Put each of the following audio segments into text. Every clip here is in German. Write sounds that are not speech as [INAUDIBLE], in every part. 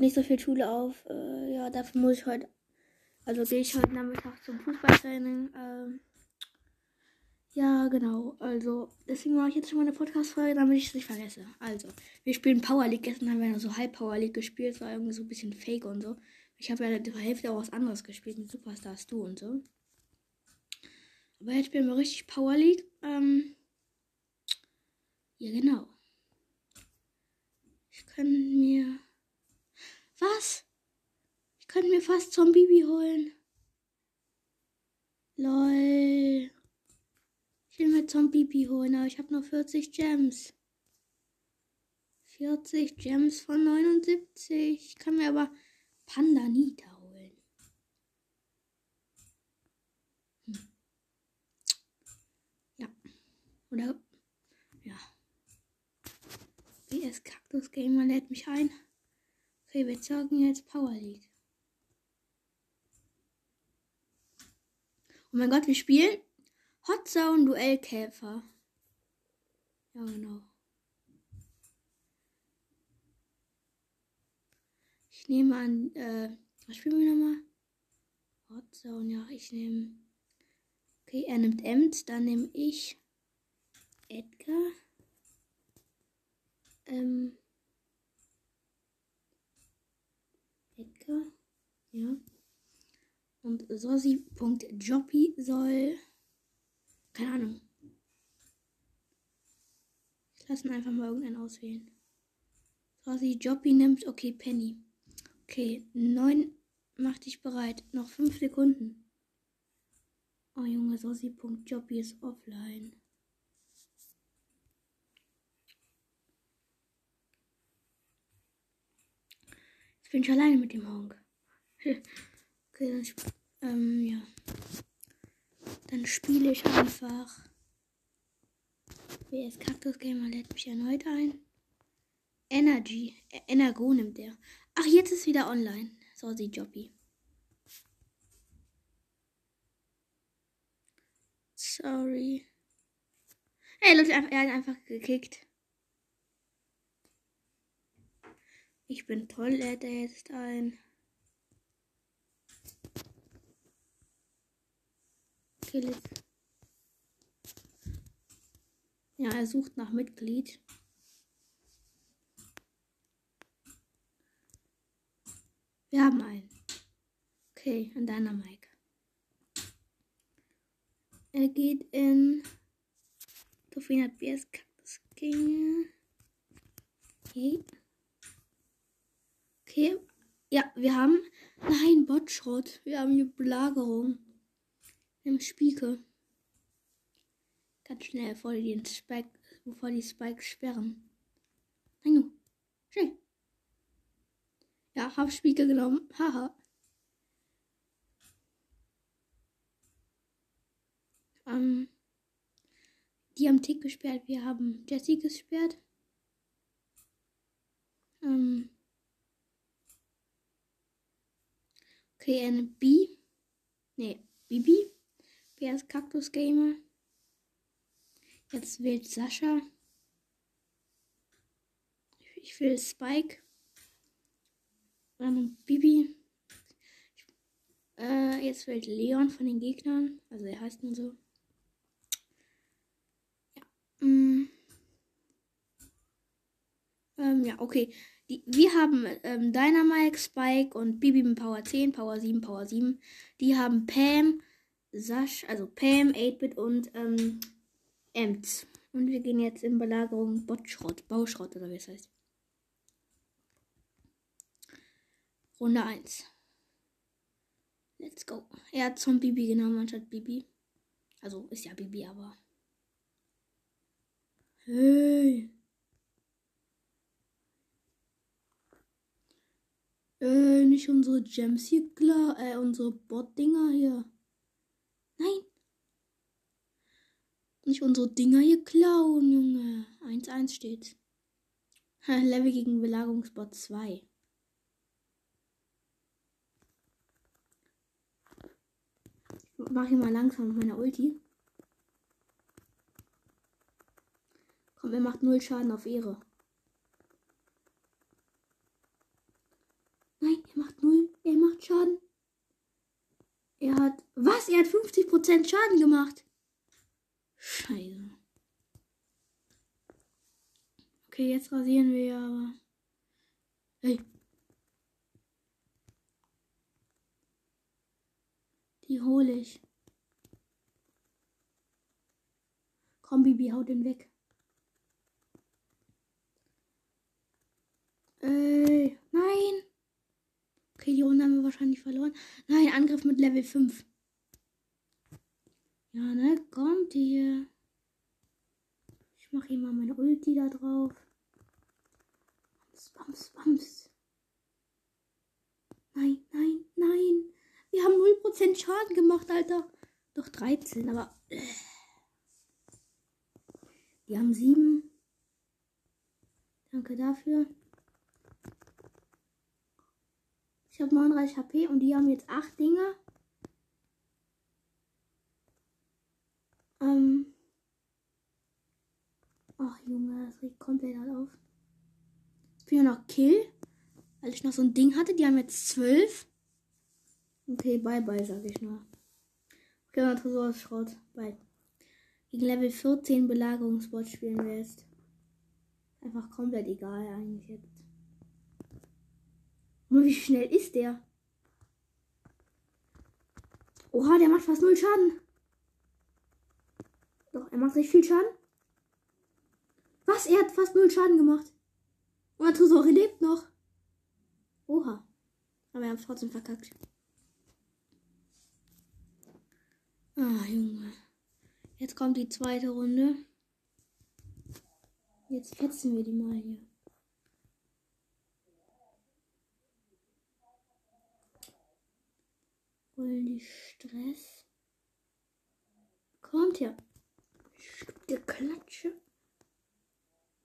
heute nicht so viel Schule auf. Äh, ja, dafür muss ich heute. Also gehe ich heute Nachmittag zum Fußballtraining. Ähm, ja, genau. Also, deswegen mache ich jetzt schon mal eine Podcast-Folge, damit ich es nicht vergesse. Also, wir spielen Power League. Gestern haben wir noch so halb Power League gespielt. Es war irgendwie so ein bisschen fake und so. Ich habe ja die Hälfte auch was anderes gespielt mit Superstars du und so. Aber jetzt spielen wir richtig Power League. Ähm, ja, genau. Ich könnte mir. Was? Ich könnte mir fast Zombie holen. Lol. Ich will mir Zombie holen, aber ich habe nur 40 Gems. 40 Gems von 79. Ich kann mir aber Pandanita holen. Hm. Ja. Oder. Ja. BS Cactus Gamer lädt mich ein. Okay, wir zocken jetzt Power League. Oh mein Gott, wir spielen Hot Zone Duellkäfer. Ja, genau. Ich nehme an, äh, was spielen wir nochmal? Hot Zone, ja, ich nehme. Okay, er nimmt Ems, dann nehme ich Edgar. Ähm. Edgar. Ja. Und Sosi.joppy soll. Keine Ahnung. Ich lasse einfach mal irgendeinen auswählen. Sosi Joppy nimmt. Okay, Penny. Okay, neun. Mach dich bereit. Noch fünf Sekunden. Oh Junge, Sosi.joppy ist offline. Jetzt bin ich alleine mit dem Honk. [LAUGHS] okay, dann, ähm, ja. Dann spiele ich einfach. WS Cactus Gamer lädt mich erneut ein. Energy. Äh, Energo nimmt er. Ach, jetzt ist wieder online. So sieht Joppy. Sorry. Hey Leute, er hat einfach gekickt. Ich bin toll, lädt er jetzt ein. It. Ja, er sucht nach Mitglied. Wir haben einen. Okay, an deiner Mike. Er geht in. Trophäen hat BS King. Okay. Okay. Ja, wir haben. Nein, Botschrott. Wir haben hier Belagerung. Im Spieke. Ganz schnell, bevor die den Spike, bevor die Spikes sperren. Nein, du. Schnell. Ja, hab Spiegel genommen. Haha. ähm, die haben Tick gesperrt. Wir haben Jessie gesperrt. Ähm, okay, eine B. Nee, Bibi. Wer ist Cactus Gamer? Jetzt wählt Sascha. Ich will Spike. Ähm, Bibi. Äh, jetzt wählt Leon von den Gegnern. Also er heißt nur so. Ja. Mm. Ähm, ja, okay. Die, wir haben ähm, Dynamite, Spike und Bibi mit Power 10, Power 7, Power 7. Die haben Pam, Sash, also Pam, 8-Bit und ähm, Ems. Und wir gehen jetzt in Belagerung Botschrott, Bauschrott oder wie es heißt. Runde 1. Let's go. Er hat zum Bibi genommen anstatt Bibi. Also ist ja Bibi, aber. Hey. Äh, nicht unsere Gems hier klar, äh, unsere Bot-Dinger hier. Nein. Nicht unsere Dinger hier klauen, Junge. 1-1 steht. [LAUGHS] Level gegen Belagerungsbot 2. Ich mach hier mal langsam mit meiner Ulti. Komm, er macht null Schaden auf Ehre. Nein, er macht null. Er macht Schaden. Er hat. Was? Er hat 50% Schaden gemacht. Scheiße. Okay, jetzt rasieren wir aber. Hey. Die hole ich. Komm, Bibi, hau den weg. Ey, nein. Okay, die Runde haben wir wahrscheinlich verloren. Nein, Angriff mit Level 5. Ja, ne? Kommt hier. Ich mache hier mal meine Ulti da drauf. Bams, bams, bams. Nein, nein, nein. Wir haben 0% Schaden gemacht, Alter. Doch 13, aber. Äh. Wir haben 7. Danke dafür. Ich habe 39 HP und die haben jetzt 8 Dinger. Ähm. Ach Junge, das regt komplett halt auf. Ich bin ja noch Kill, weil ich noch so ein Ding hatte. Die haben jetzt 12. Okay, bye bye, sag ich nur. Okay, mein Tresor ist Schrott. Bye. Gegen Level 14 Belagerungsbot spielen wir jetzt. Einfach komplett egal eigentlich jetzt. Nur wie schnell ist der? Oha, der macht fast null Schaden. Doch, er macht recht viel Schaden. Was? Er hat fast null Schaden gemacht. Und der Tresor lebt noch. Oha. Aber wir haben es trotzdem verkackt. Ah, Junge. Jetzt kommt die zweite Runde. Jetzt fetzen wir die mal hier. Die Stress? Kommt ja. Der Klatsche.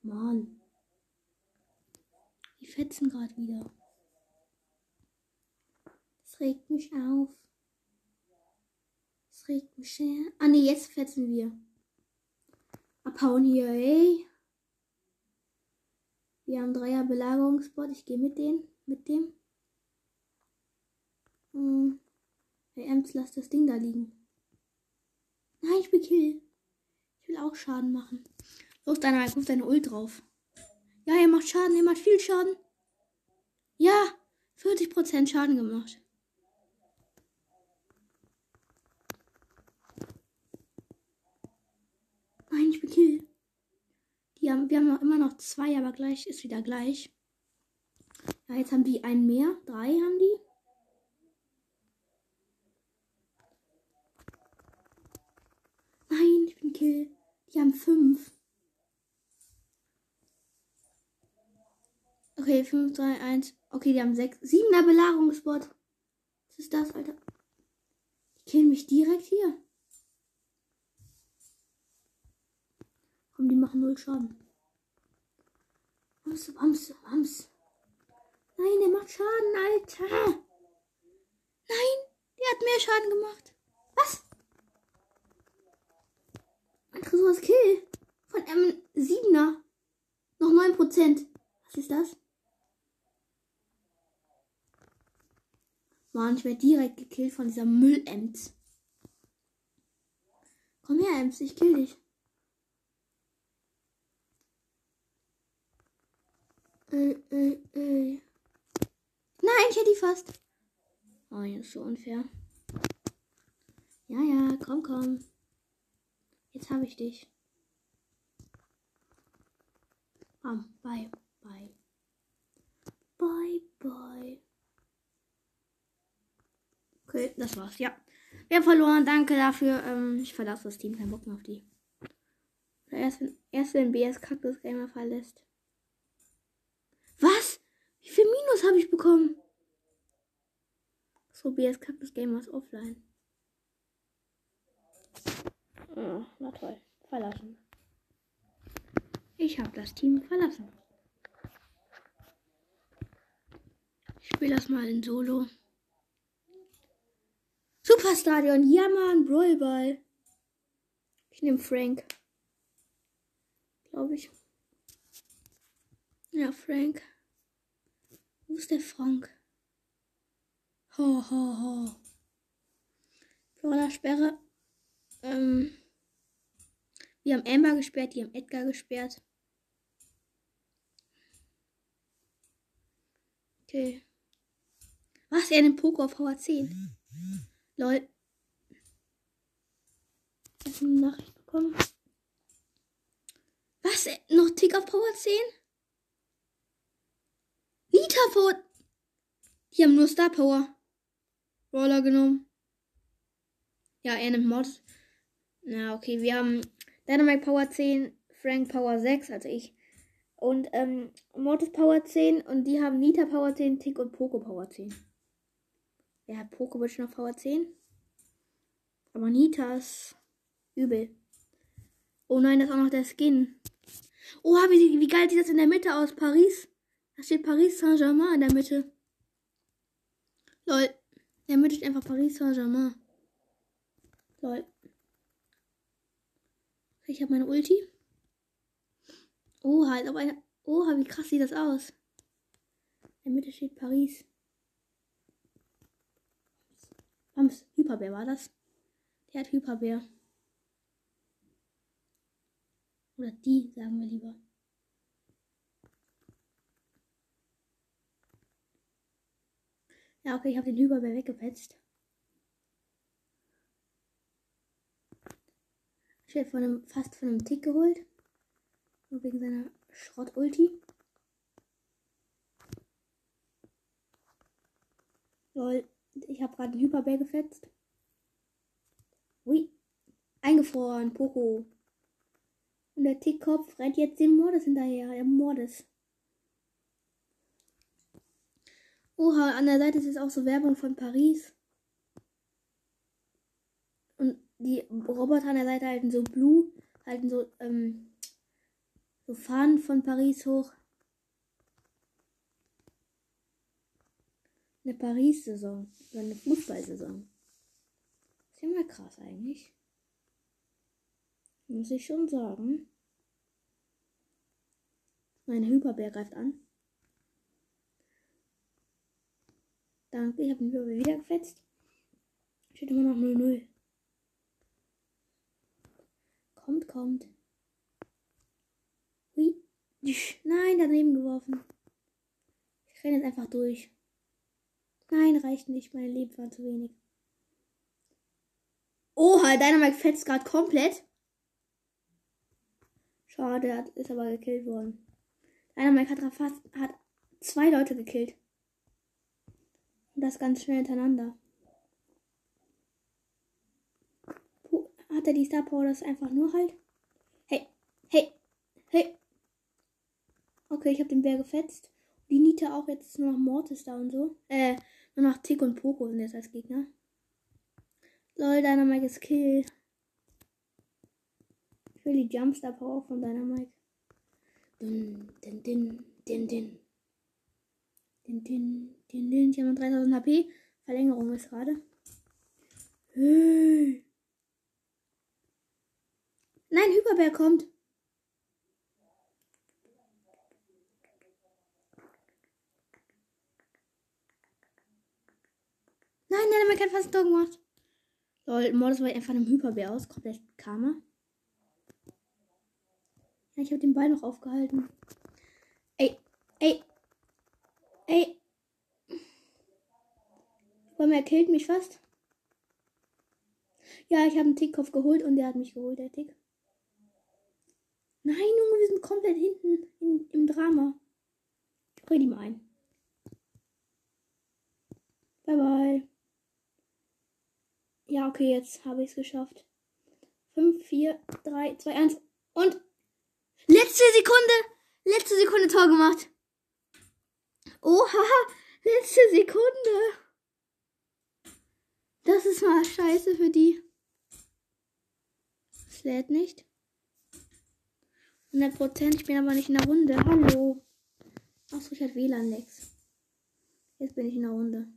Mann. Die fetzen gerade wieder. Das regt mich auf. Das regt mich sehr. Ah ne, jetzt fetzen wir. Abhauen hier, ey. Wir haben Dreier Belagerungsbot. Ich gehe mit denen. Mit dem. Hm. Hey, Ems, lass das Ding da liegen. Nein, ich will Kill. Ich will auch Schaden machen. Los, deine, guck deine Ult drauf. Ja, er macht Schaden, er macht viel Schaden. Ja, 40% Schaden gemacht. Nein, ich bin Kill. Die haben, wir haben noch immer noch zwei, aber gleich ist wieder gleich. Ja, jetzt haben die einen mehr. Drei haben die. Nein, ich bin Kill. Die haben fünf. Okay, 5, 3, 1. Okay, die haben sechs. Siebener Belagerungsbot. Was ist das, Alter? Die killen mich direkt hier. Komm, die machen null Schaden. Wams, wams, wams. Nein, der macht Schaden, Alter. Nein, der hat mehr Schaden gemacht. Was? Ein Tresors Kill. Von einem 7er. Noch 9%. Was ist das? Mann, ich werde direkt gekillt von dieser Müll-Ems. Komm her, Ems, ich kill dich. Äh, äh, äh. Nein, ich hätte die fast. Oh, hier ist so unfair. Ja, ja, komm, komm. Jetzt habe ich dich. Bam, bye, bye. Bye, bye. Okay, das war's, ja. Wir haben verloren, danke dafür. Ähm, ich verlasse das Team, kein Bock mehr auf die. erst, wenn, erst wenn BS Cactus Gamer verlässt. Was? Wie viel Minus habe ich bekommen? So, BS Cactus Gamer ist offline. Oh, na toll. Verlassen. Ich habe das Team verlassen. Ich spiele das mal in Solo. Superstadion. Ja, Mann. Brawlball. Ich nehme Frank. Glaube ich. Ja, Frank. Wo ist der Frank? Ho, ho, ho. Brawler-Sperre. Ähm, wir haben Amber gesperrt, die haben Edgar gesperrt. Okay. Was? Er nimmt Poco auf Power 10. Lol. Ich habe eine Nachricht bekommen. Was? Noch Tick auf Power 10? Vita Power. Die haben nur Star Power. Roller genommen. Ja, er nimmt Mod. Na, okay, wir haben Dynamite Power 10, Frank Power 6, also ich. Und ähm, Mortis Power 10 und die haben Nita Power 10, Tick und Poco Power 10. Ja, Poco wird schon auf Power 10. Aber Nita ist übel. Oh nein, das ist auch noch der Skin. Oh, wie, wie geil sieht das in der Mitte aus? Paris. Da steht Paris Saint-Germain in der Mitte. Lol. In der Mitte steht einfach Paris Saint-Germain. Lol. Ich habe meine Ulti. Oha, ob eine. Oha, wie krass sieht das aus. In der Mitte steht Paris. Bams, Hyperbär war das? Der hat Hyperbär. Oder die, sagen wir lieber. Ja, okay, ich habe den Hyperbär weggefetzt. Ich von einem, fast von einem Tick geholt. Nur wegen seiner Schrott-Ulti. Lol, ich habe gerade den Hyperbär gefetzt. Ui, eingefroren, Poco. Und der Tickkopf rennt jetzt dem Mordes hinterher, der Mordes. Oha, an der Seite ist jetzt auch so Werbung von Paris. Und die Roboter an der Seite halten so Blue, halten so, ähm, so Fahnen von Paris hoch. Eine Paris-Saison, so eine Fußballsaison. Ist ja mal krass eigentlich. Muss ich schon sagen. Mein Hyperbär greift an. Danke, ich habe den Hyperbär wieder gefetzt. Steht immer noch 0-0. Kommt, kommt. Hui. Nein, daneben geworfen. Ich renne jetzt einfach durch. Nein, reicht nicht. Meine Leben waren zu wenig. Oha, Dynamite fetzt gerade komplett. Schade, ist aber gekillt worden. Dynamite hat fast hat zwei Leute gekillt. Und das ganz schnell hintereinander. Hat er die Star Power das einfach nur halt? Hey, hey, hey. Okay, ich habe den Bär gefetzt. Die Nita auch jetzt nur noch Mortis da und so. Äh, nur noch Tick und Poco sind jetzt als Gegner. Lol, Dynamite ist Kill. Ich will die Jumpstar Power von Dynamite. Dun, din, din, din, din. Din, din, din, din. Ich habe noch 3000 HP. Verlängerung ist gerade. Hey. Nein, Hyperbär kommt. Nein, nein, man kann fast ein gemacht. Lol, Mordes war einfach einem Hyperbär aus. Komplett Karma. Ja, ich habe den Ball noch aufgehalten. Ey, ey, ey. Weil er killt mich fast. Ja, ich habe einen Tickkopf geholt und der hat mich geholt, der Tick. Nein, Junge, wir sind komplett hinten in, im Drama. Die mal ein. Bye bye. Ja, okay, jetzt habe ich es geschafft. 5, 4, 3, 2, 1 und letzte Sekunde, letzte Sekunde Tor gemacht. Oha, letzte Sekunde. Das ist mal scheiße für die. Es lädt nicht. 100 Prozent. Ich bin aber nicht in der Runde. Hallo. Achso, ich hatte WLAN-Lex. Jetzt bin ich in der Runde.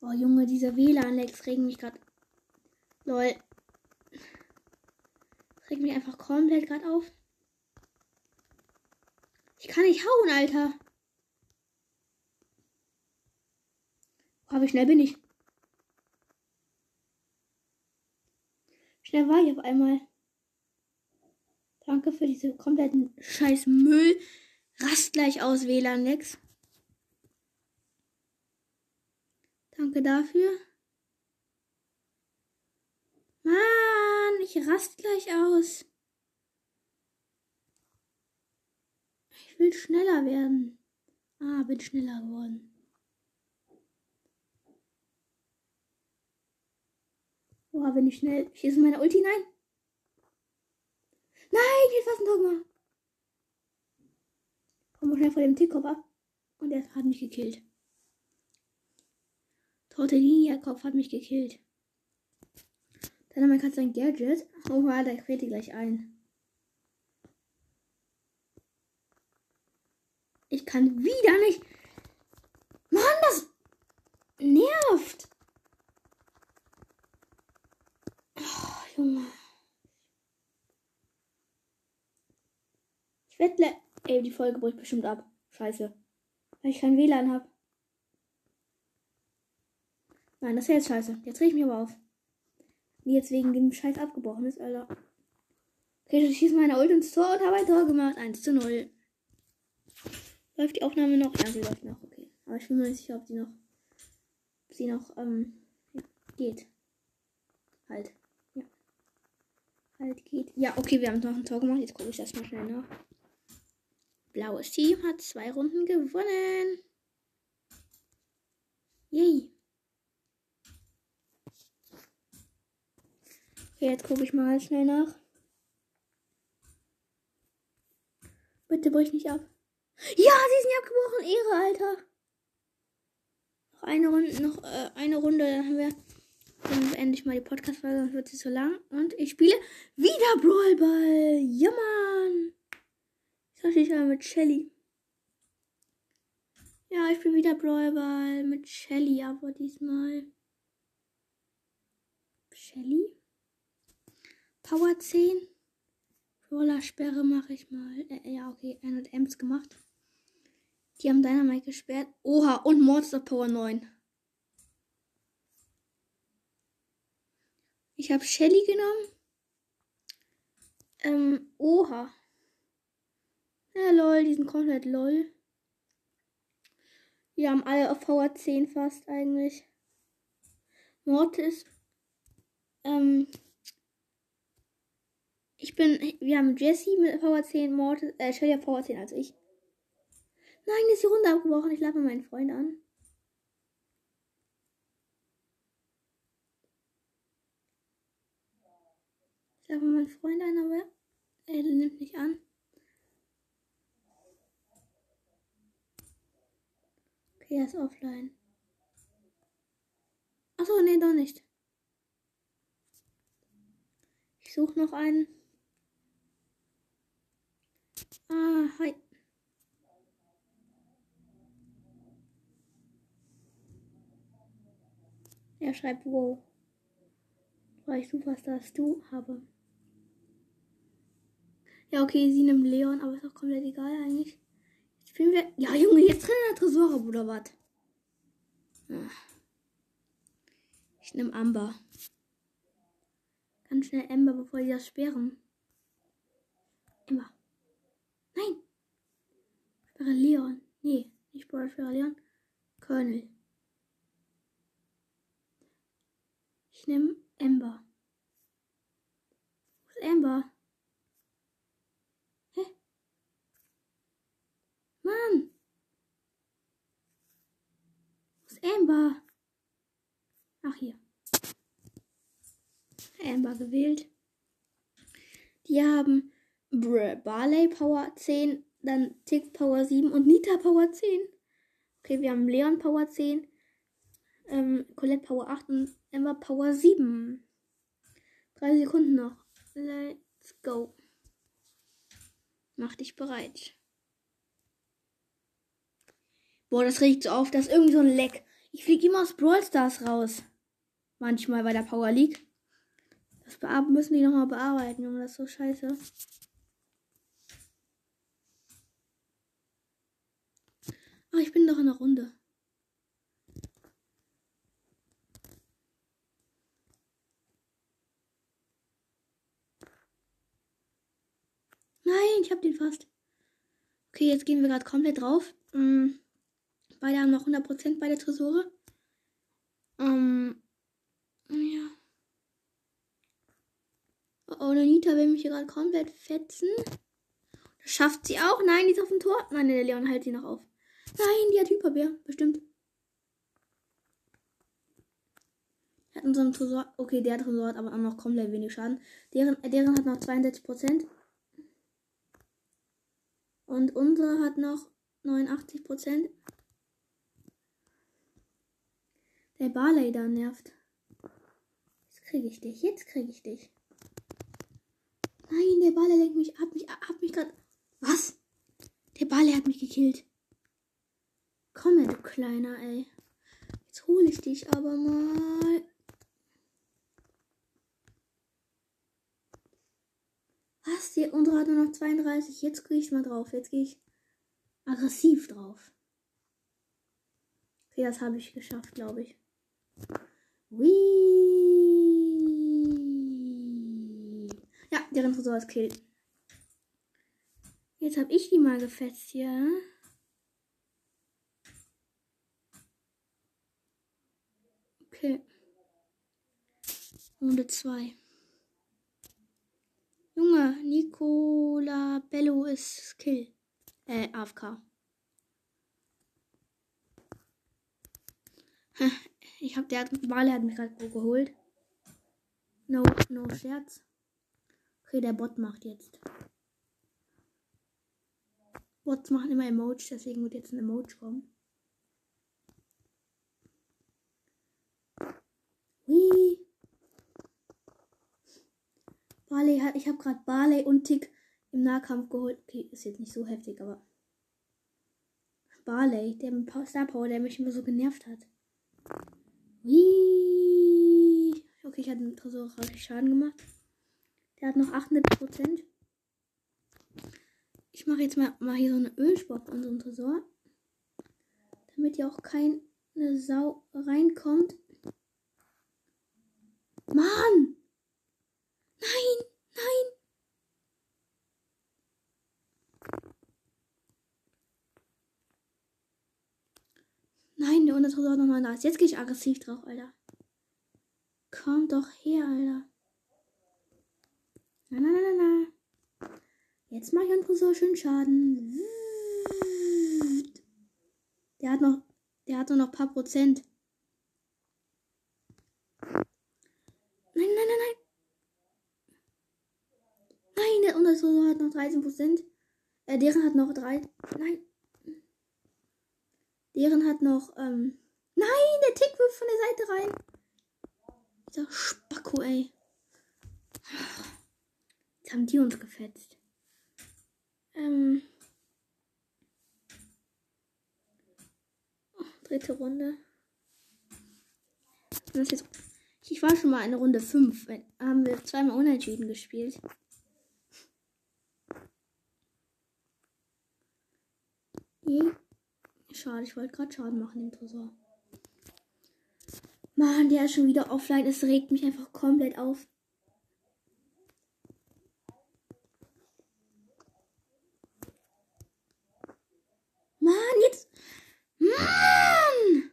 Oh Junge, diese WLAN-Lex regen mich gerade. Lol. Das regt mich einfach komplett gerade auf. Ich kann nicht hauen, Alter. Oh, wie schnell bin ich? Schnell war ich auf einmal. Danke für diese kompletten scheiß Müll. Rast gleich aus, WLAN-Lex. Danke dafür. Mann, ich rast gleich aus. Ich will schneller werden. Ah, bin schneller geworden. Boah, bin ich schnell. Ich schieße meine Ulti hinein. Nein, ich fast ein gemacht. Komm mal schnell vor dem Tickkopf ab. Und er hat mich gekillt. Tortellini-Kopf hat mich gekillt. Dann haben wir gerade sein Gadget. Oh, da quält die gleich ein. Ich kann wieder nicht. Mann, das nervt. Oh, Junge. Ich wette. Ey, die Folge bricht bestimmt ab. Scheiße. Weil ich kein WLAN habe. Nein, das ist jetzt scheiße. Jetzt reg ich mich aber auf. Wie jetzt wegen dem Scheiß abgebrochen ist, Alter. Okay, ich schieße meine Ult ins Tor und habe ein Tor gemacht. 1 zu 0. Läuft die Aufnahme noch? Ja, sie läuft noch. Okay. Aber ich bin mir nicht sicher, ob sie noch. Ob sie noch, ähm, geht. Halt. Ja. Halt geht. Ja, okay, wir haben noch ein Tor gemacht. Jetzt gucke ich das mal schnell nach. Blaues Team hat zwei Runden gewonnen. Yay. Okay, jetzt gucke ich mal schnell nach. Bitte brich nicht ab. Ja, sie ist nicht abgebrochen. Ehre, Alter. Noch eine Runde, noch äh, eine Runde, dann haben wir dann endlich mal die Podcast-Folge, sonst wird sie so lang. Und ich spiele wieder Brawlball. Ja, Mann. Ich ich mal mit Shelly. Ja, ich spiele wieder Brawlball mit Shelly, aber diesmal. Shelly? Power 10. Roller-Sperre mache ich mal. Äh, ja, okay, 100 Ems gemacht. Die haben Dynamite gesperrt. Oha, und Monster Power 9. Ich habe Shelly genommen. Ähm, oha. Ja, lol, die sind komplett lol. Wir haben alle auf Power 10 fast eigentlich. Mortis. Ähm, ich bin, wir haben Jesse mit Power 10, Mortis, äh, Shelly Power 10 als ich. Nein, ist die Runde abgebrochen. Ich lade meinen Freund an. Ich lade meinen Freund an, aber er nimmt nicht an. Okay, er ist offline. Achso, nee, doch nicht. Ich suche noch einen. Ah, hi. Er schreibt wow. Weil ich das du habe. Ja, okay, sie nimmt Leon, aber ist auch komplett egal eigentlich. Spielen wir. Ja, Junge, jetzt drin in der Tresor, oder was? Ich nehme Amber. Ganz schnell Amber, bevor die das sperren. Amber. Nein. Sperre Leon. Nee, nicht Brawl, sperre Leon. Colonel. Ich nehme Amber. Wo ist Amber? Hä? Mann! Wo ist Amber? Ach, hier. Amber gewählt. Die haben Br Barley Power 10, dann Tick Power 7 und Nita Power 10. Okay, wir haben Leon Power 10, ähm, Colette Power 8 und Emma Power 7. Drei Sekunden noch. Let's go. Mach dich bereit. Boah, das regt so auf. Das ist irgendwie so ein Leck. Ich fliege immer aus Brawl Stars raus. Manchmal bei der Power League. Das müssen die nochmal bearbeiten, Junge. Das ist so scheiße. Ach, ich bin doch in der Runde. Nein, ich hab den fast. Okay, jetzt gehen wir gerade komplett drauf. Mhm. Beide haben noch 100% bei der Tresore. Ähm, ja. Oh, Nita will mich hier gerade komplett fetzen. Das schafft sie auch. Nein, die ist auf dem Tor. Nein, der Leon hält sie noch auf. Nein, die hat Hyperbär. Bestimmt. Hat unseren Tresor. Okay, der Tresor hat aber auch noch komplett wenig Schaden. Deren, deren hat noch 62%. Und unsere hat noch 89%. Der Barley da nervt. Jetzt kriege ich dich. Jetzt kriege ich dich. Nein, der Barley lenkt mich ab. Mich, hat mich gerade. Was? Der Barley hat mich gekillt. Komm her, du Kleiner, ey. Jetzt hole ich dich aber mal. Was? Die, unsere hat nur noch 32. Jetzt gehe ich mal drauf. Jetzt gehe ich aggressiv drauf. Okay, das habe ich geschafft, glaube ich. Whee. Ja, deren Tresor ist kill. Jetzt habe ich die mal gefetzt hier. Okay. Runde 2. Junge, Nicola Bello ist Kill. Äh, AFK. Ich hab, der hat, Wale hat mich gerade geholt. No, no Scherz. Okay, der Bot macht jetzt. Bots machen immer Emoji, deswegen wird jetzt ein Emoji kommen. Wie? Barley hat, ich habe gerade Barley und Tick im Nahkampf geholt. Okay, ist jetzt nicht so heftig, aber Barley, der Star Power, der mich immer so genervt hat. Wie? Okay, ich hatte einen Tresor richtig Schaden gemacht. Der hat noch 800% Ich mache jetzt mal, mal hier so eine Ölspur auf unserem Tresor. Damit ja auch keine Sau reinkommt. Mann! Nein! Nein! Nein, der Untertresor hat nochmal nice. Jetzt gehe ich aggressiv drauf, Alter. Komm doch her, Alter. Na, na, na, na, na. Jetzt mache ich einen Tresor schön Schaden. Der hat noch, der hat nur noch ein paar Prozent. Nein, nein, nein, nein. Nein, der Untertresor hat noch 13 Prozent. Äh, deren hat noch drei. Nein. Deren hat noch, ähm. Nein, der Tick wirft von der Seite rein. Dieser Spacko, ey. Jetzt haben die uns gefetzt. Ähm. Dritte Runde. Ich war schon mal in Runde 5. Haben wir zweimal unentschieden gespielt. Yeah. Schade, ich wollte gerade Schaden machen im Tresor. Mann, der ist schon wieder offline. Es regt mich einfach komplett auf. Mann, jetzt. Mann!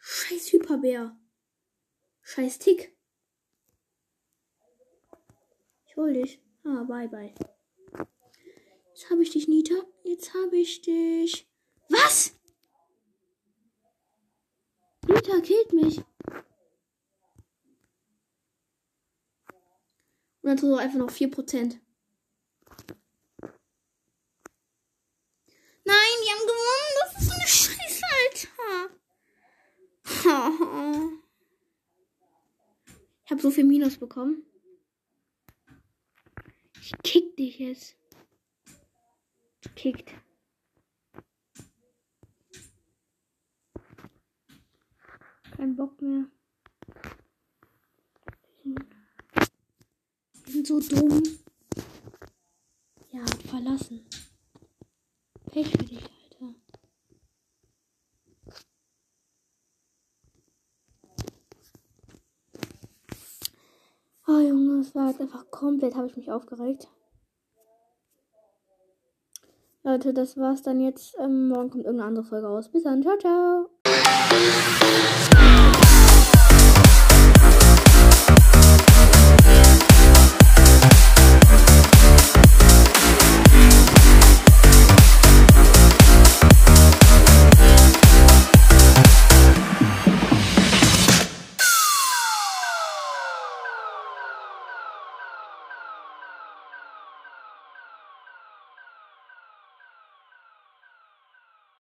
Scheiß Hyperbär. Scheiß Tick. Ich hol dich. Ah, bye bye. Jetzt habe ich dich, Nita. Jetzt habe ich dich. Was? Nita killt mich. Und dann so einfach noch 4%. Nein, die haben gewonnen. Das ist eine Scheiße, Alter. [LAUGHS] Ich habe so viel Minus bekommen. Ich kick dich jetzt gekickt. Kein Bock mehr. Die sind so dumm. Ja, verlassen. Pech für dich, Alter. Oh Junge, es war jetzt einfach komplett, habe ich mich aufgeregt. Leute, das war's dann jetzt. Ähm, morgen kommt irgendeine andere Folge raus. Bis dann, ciao, ciao.